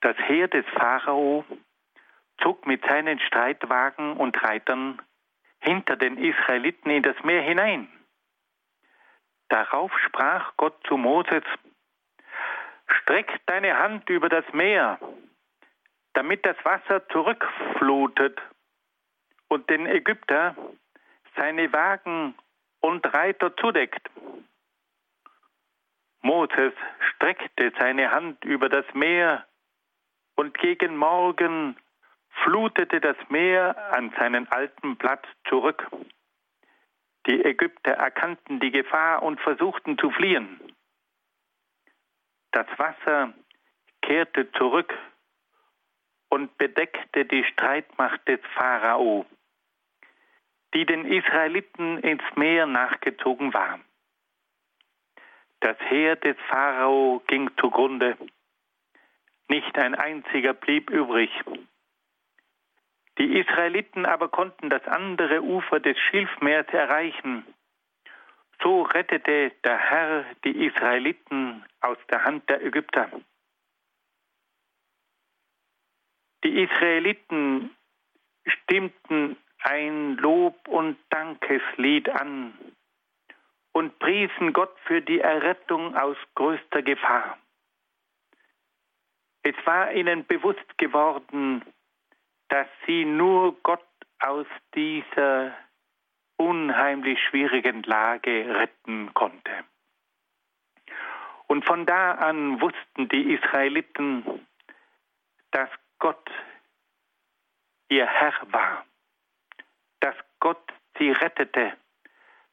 Das Heer des Pharao zog mit seinen Streitwagen und Reitern hinter den Israeliten in das Meer hinein. Darauf sprach Gott zu Moses, Streck deine Hand über das Meer, damit das Wasser zurückflutet und den Ägypter seine Wagen und Reiter zudeckt. Moses streckte seine Hand über das Meer und gegen Morgen flutete das Meer an seinen alten Platz zurück. Die Ägypter erkannten die Gefahr und versuchten zu fliehen. Das Wasser kehrte zurück und bedeckte die Streitmacht des Pharao, die den Israeliten ins Meer nachgezogen war. Das Heer des Pharao ging zugrunde, nicht ein einziger blieb übrig. Die Israeliten aber konnten das andere Ufer des Schilfmeers erreichen. So rettete der Herr die Israeliten aus der Hand der Ägypter. Die Israeliten stimmten ein Lob- und Dankeslied an und priesen Gott für die Errettung aus größter Gefahr. Es war ihnen bewusst geworden, dass sie nur Gott aus dieser unheimlich schwierigen Lage retten konnte. Und von da an wussten die Israeliten, dass Gott ihr Herr war, dass Gott sie rettete,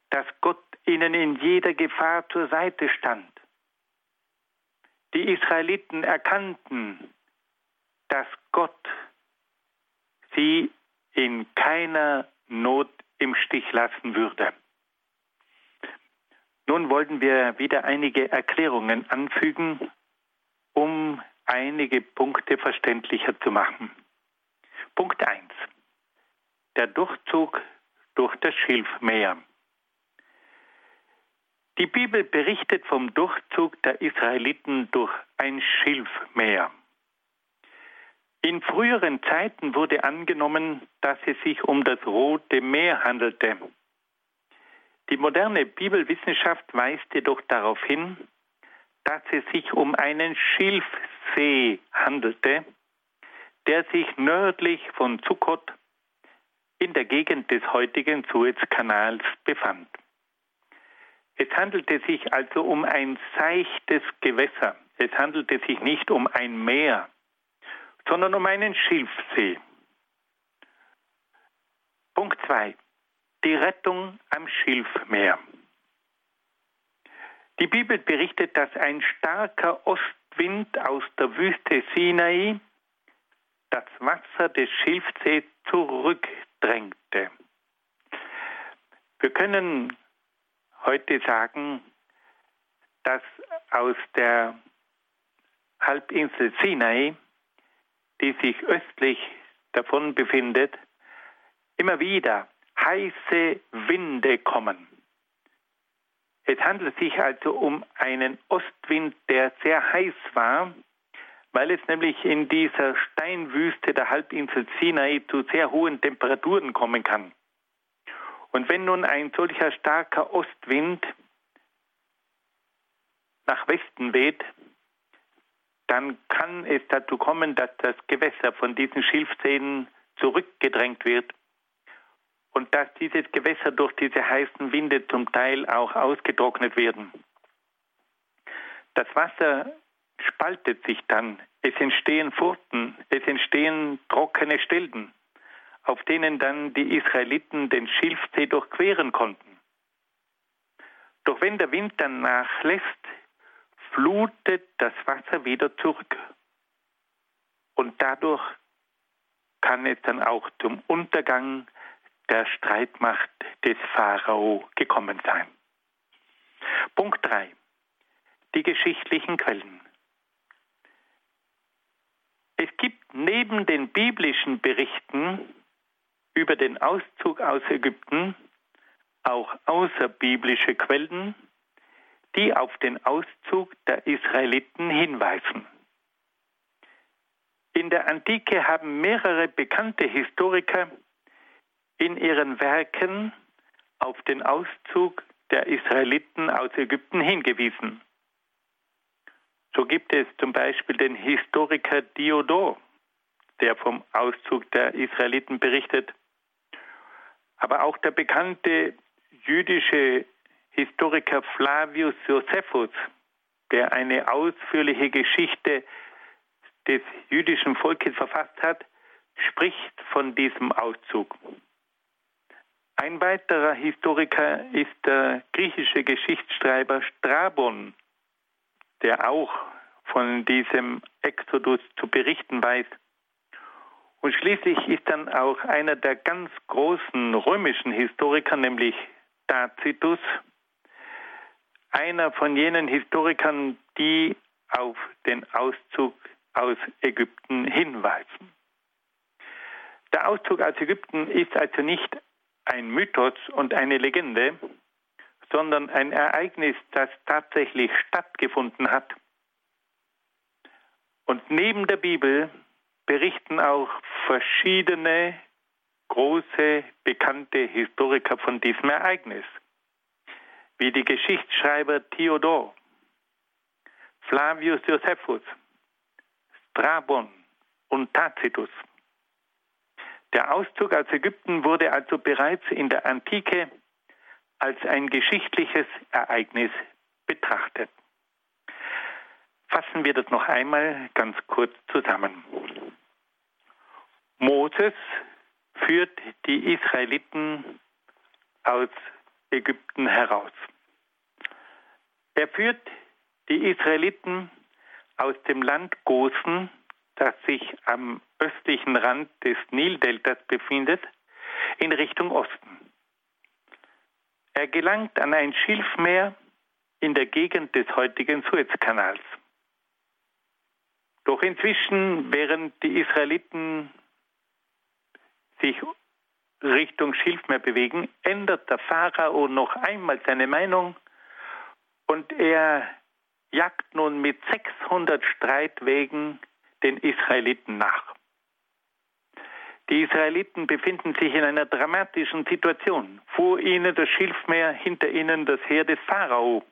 dass Gott ihnen in jeder Gefahr zur Seite stand. Die Israeliten erkannten, dass Gott sie in keiner Not im Stich lassen würde. Nun wollten wir wieder einige Erklärungen anfügen, um einige Punkte verständlicher zu machen. Punkt 1. Der Durchzug durch das Schilfmeer. Die Bibel berichtet vom Durchzug der Israeliten durch ein Schilfmeer. In früheren Zeiten wurde angenommen, dass es sich um das Rote Meer handelte. Die moderne Bibelwissenschaft weist jedoch darauf hin, dass es sich um einen Schilfsee handelte, der sich nördlich von Sukkot in der Gegend des heutigen Suezkanals befand. Es handelte sich also um ein seichtes Gewässer. Es handelte sich nicht um ein Meer, sondern um einen Schilfsee. Punkt 2 die Rettung am Schilfmeer. Die Bibel berichtet, dass ein starker Ostwind aus der Wüste Sinai das Wasser des Schilfsees zurückdrängte. Wir können heute sagen, dass aus der Halbinsel Sinai, die sich östlich davon befindet, immer wieder heiße Winde kommen. Es handelt sich also um einen Ostwind, der sehr heiß war, weil es nämlich in dieser Steinwüste der Halbinsel Sinai zu sehr hohen Temperaturen kommen kann. Und wenn nun ein solcher starker Ostwind nach Westen weht, dann kann es dazu kommen, dass das Gewässer von diesen Schilfseen zurückgedrängt wird und dass dieses Gewässer durch diese heißen Winde zum Teil auch ausgetrocknet werden. Das Wasser spaltet sich dann, es entstehen Furten, es entstehen trockene Stellen, auf denen dann die Israeliten den Schilfsee durchqueren konnten. Doch wenn der Wind dann nachlässt, flutet das Wasser wieder zurück. Und dadurch kann es dann auch zum Untergang der Streitmacht des Pharao gekommen sein. Punkt 3. Die geschichtlichen Quellen. Es gibt neben den biblischen Berichten über den Auszug aus Ägypten auch außerbiblische Quellen, die auf den Auszug der Israeliten hinweisen. In der Antike haben mehrere bekannte Historiker in ihren Werken auf den Auszug der Israeliten aus Ägypten hingewiesen. So gibt es zum Beispiel den Historiker Diodor, der vom Auszug der Israeliten berichtet, aber auch der bekannte jüdische Historiker Flavius Josephus, der eine ausführliche Geschichte des jüdischen Volkes verfasst hat, spricht von diesem Auszug. Ein weiterer Historiker ist der griechische Geschichtsschreiber Strabon, der auch von diesem Exodus zu berichten weiß. Und schließlich ist dann auch einer der ganz großen römischen Historiker, nämlich Tacitus, einer von jenen Historikern, die auf den Auszug aus Ägypten hinweisen. Der Auszug aus Ägypten ist also nicht ein Mythos und eine Legende, sondern ein Ereignis, das tatsächlich stattgefunden hat. Und neben der Bibel berichten auch verschiedene große, bekannte Historiker von diesem Ereignis, wie die Geschichtsschreiber Theodor, Flavius Josephus, Strabon und Tacitus. Der Auszug aus Ägypten wurde also bereits in der Antike als ein geschichtliches Ereignis betrachtet. Fassen wir das noch einmal ganz kurz zusammen. Moses führt die Israeliten aus Ägypten heraus. Er führt die Israeliten aus dem Land Gosen, das sich am östlichen Rand des Nildeltas befindet, in Richtung Osten. Er gelangt an ein Schilfmeer in der Gegend des heutigen Suezkanals. Doch inzwischen, während die Israeliten sich Richtung Schilfmeer bewegen, ändert der Pharao noch einmal seine Meinung und er jagt nun mit 600 Streitwegen den Israeliten nach. Die Israeliten befinden sich in einer dramatischen Situation. Vor ihnen das Schilfmeer, hinter ihnen das Heer des Pharao.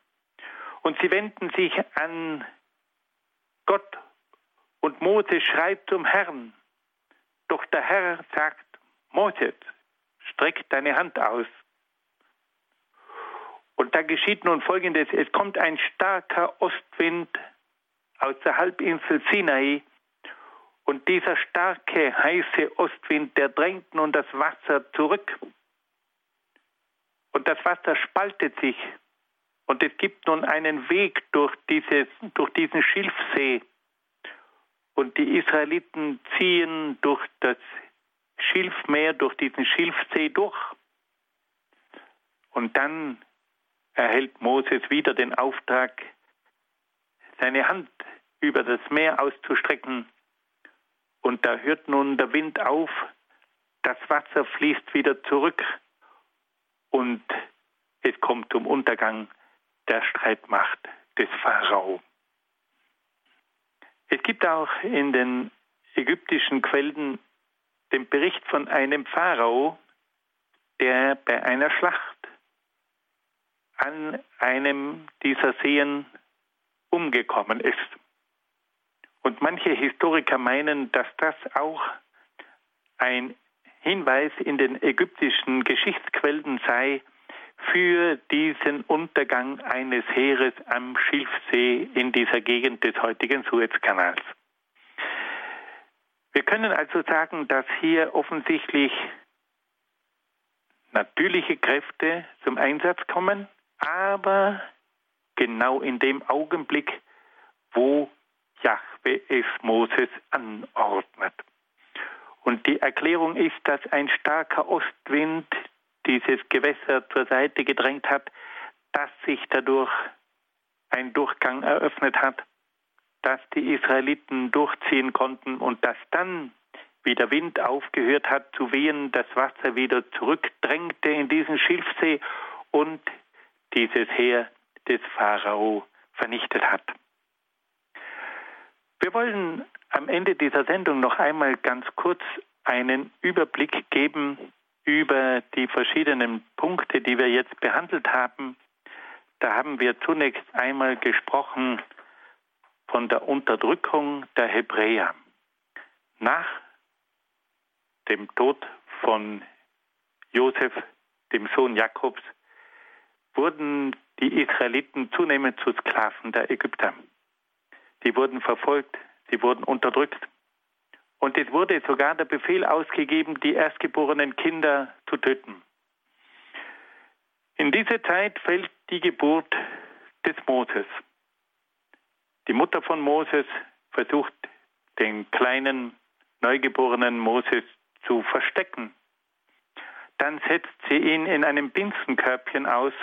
Und sie wenden sich an Gott und Mose schreit zum Herrn. Doch der Herr sagt, Moses, streck deine Hand aus. Und da geschieht nun Folgendes. Es kommt ein starker Ostwind aus der Halbinsel Sinai. Und dieser starke, heiße Ostwind, der drängt nun das Wasser zurück. Und das Wasser spaltet sich. Und es gibt nun einen Weg durch, dieses, durch diesen Schilfsee. Und die Israeliten ziehen durch das Schilfmeer, durch diesen Schilfsee durch. Und dann erhält Moses wieder den Auftrag, seine Hand über das Meer auszustrecken. Und da hört nun der Wind auf, das Wasser fließt wieder zurück und es kommt zum Untergang der Streitmacht des Pharao. Es gibt auch in den ägyptischen Quellen den Bericht von einem Pharao, der bei einer Schlacht an einem dieser Seen umgekommen ist. Und manche Historiker meinen, dass das auch ein Hinweis in den ägyptischen Geschichtsquellen sei, für diesen Untergang eines Heeres am Schilfsee in dieser Gegend des heutigen Suezkanals. Wir können also sagen, dass hier offensichtlich natürliche Kräfte zum Einsatz kommen, aber genau in dem Augenblick, wo Jahwe es Moses anordnet. Und die Erklärung ist, dass ein starker Ostwind dieses Gewässer zur Seite gedrängt hat, dass sich dadurch ein Durchgang eröffnet hat, dass die Israeliten durchziehen konnten und dass dann, wie der Wind aufgehört hat zu wehen, das Wasser wieder zurückdrängte in diesen Schilfsee und dieses Heer des Pharao vernichtet hat. Wir wollen am Ende dieser Sendung noch einmal ganz kurz einen Überblick geben über die verschiedenen Punkte, die wir jetzt behandelt haben. Da haben wir zunächst einmal gesprochen von der Unterdrückung der Hebräer. Nach dem Tod von Josef, dem Sohn Jakobs, wurden die Israeliten zunehmend zu Sklaven der Ägypter. Die wurden verfolgt, sie wurden unterdrückt. Und es wurde sogar der Befehl ausgegeben, die erstgeborenen Kinder zu töten. In diese Zeit fällt die Geburt des Moses. Die Mutter von Moses versucht, den kleinen neugeborenen Moses zu verstecken. Dann setzt sie ihn in einem Binsenkörbchen aus.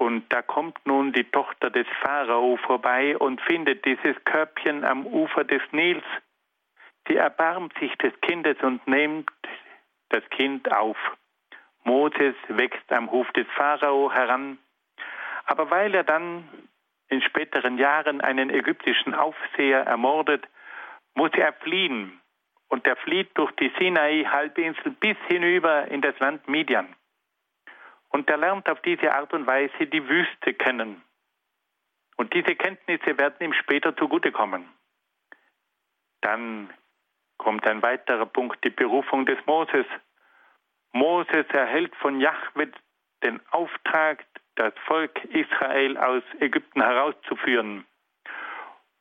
Und da kommt nun die Tochter des Pharao vorbei und findet dieses Körbchen am Ufer des Nils. Sie erbarmt sich des Kindes und nimmt das Kind auf. Moses wächst am Hof des Pharao heran. Aber weil er dann in späteren Jahren einen ägyptischen Aufseher ermordet, muss er fliehen. Und er flieht durch die Sinai-Halbinsel bis hinüber in das Land Midian. Und er lernt auf diese Art und Weise die Wüste kennen. Und diese Kenntnisse werden ihm später zugutekommen. Dann kommt ein weiterer Punkt, die Berufung des Moses. Moses erhält von Jahwe den Auftrag, das Volk Israel aus Ägypten herauszuführen.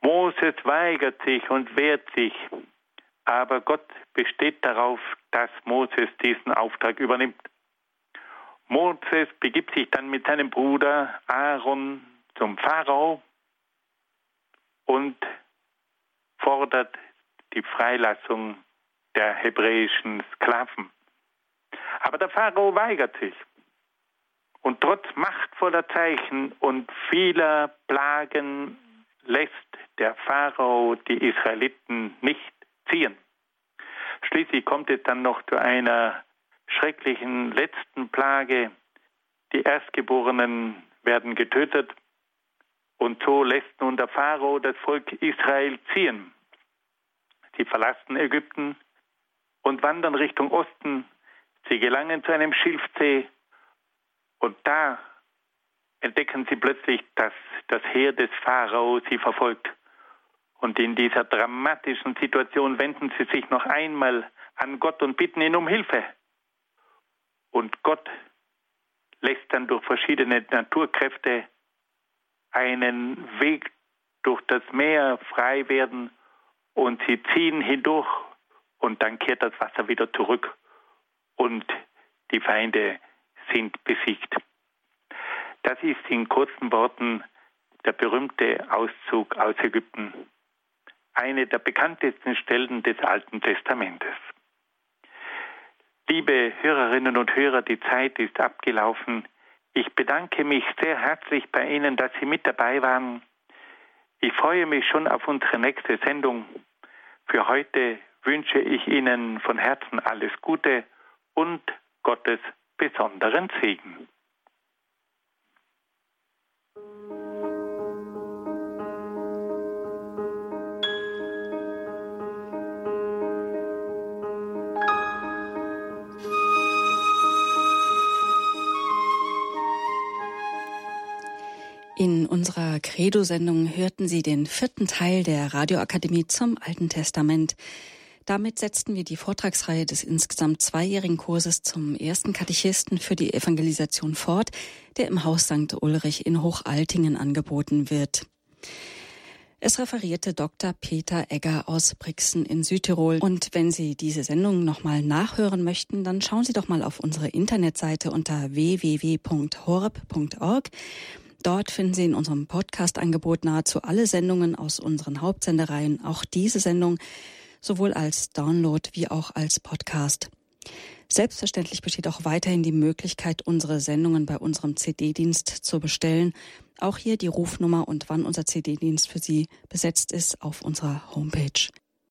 Moses weigert sich und wehrt sich, aber Gott besteht darauf, dass Moses diesen Auftrag übernimmt. Moses begibt sich dann mit seinem Bruder Aaron zum Pharao und fordert die Freilassung der hebräischen Sklaven. Aber der Pharao weigert sich. Und trotz machtvoller Zeichen und vieler Plagen lässt der Pharao die Israeliten nicht ziehen. Schließlich kommt es dann noch zu einer schrecklichen letzten Plage. Die Erstgeborenen werden getötet und so lässt nun der Pharao das Volk Israel ziehen. Sie verlassen Ägypten und wandern Richtung Osten. Sie gelangen zu einem Schilfsee und da entdecken sie plötzlich, dass das Heer des Pharao sie verfolgt. Und in dieser dramatischen Situation wenden sie sich noch einmal an Gott und bitten ihn um Hilfe. Und Gott lässt dann durch verschiedene Naturkräfte einen Weg durch das Meer frei werden und sie ziehen hindurch und dann kehrt das Wasser wieder zurück und die Feinde sind besiegt. Das ist in kurzen Worten der berühmte Auszug aus Ägypten, eine der bekanntesten Stellen des Alten Testamentes. Liebe Hörerinnen und Hörer, die Zeit ist abgelaufen. Ich bedanke mich sehr herzlich bei Ihnen, dass Sie mit dabei waren. Ich freue mich schon auf unsere nächste Sendung. Für heute wünsche ich Ihnen von Herzen alles Gute und Gottes besonderen Segen. Unserer Credo-Sendung hörten Sie den vierten Teil der Radioakademie zum Alten Testament. Damit setzten wir die Vortragsreihe des insgesamt zweijährigen Kurses zum ersten Katechisten für die Evangelisation fort, der im Haus St. Ulrich in Hochaltingen angeboten wird. Es referierte Dr. Peter Egger aus Brixen in Südtirol. Und wenn Sie diese Sendung nochmal nachhören möchten, dann schauen Sie doch mal auf unsere Internetseite unter www.horeb.org. Dort finden Sie in unserem Podcast-Angebot nahezu alle Sendungen aus unseren Hauptsendereien, auch diese Sendung, sowohl als Download wie auch als Podcast. Selbstverständlich besteht auch weiterhin die Möglichkeit, unsere Sendungen bei unserem CD-Dienst zu bestellen. Auch hier die Rufnummer und wann unser CD-Dienst für Sie besetzt ist auf unserer Homepage.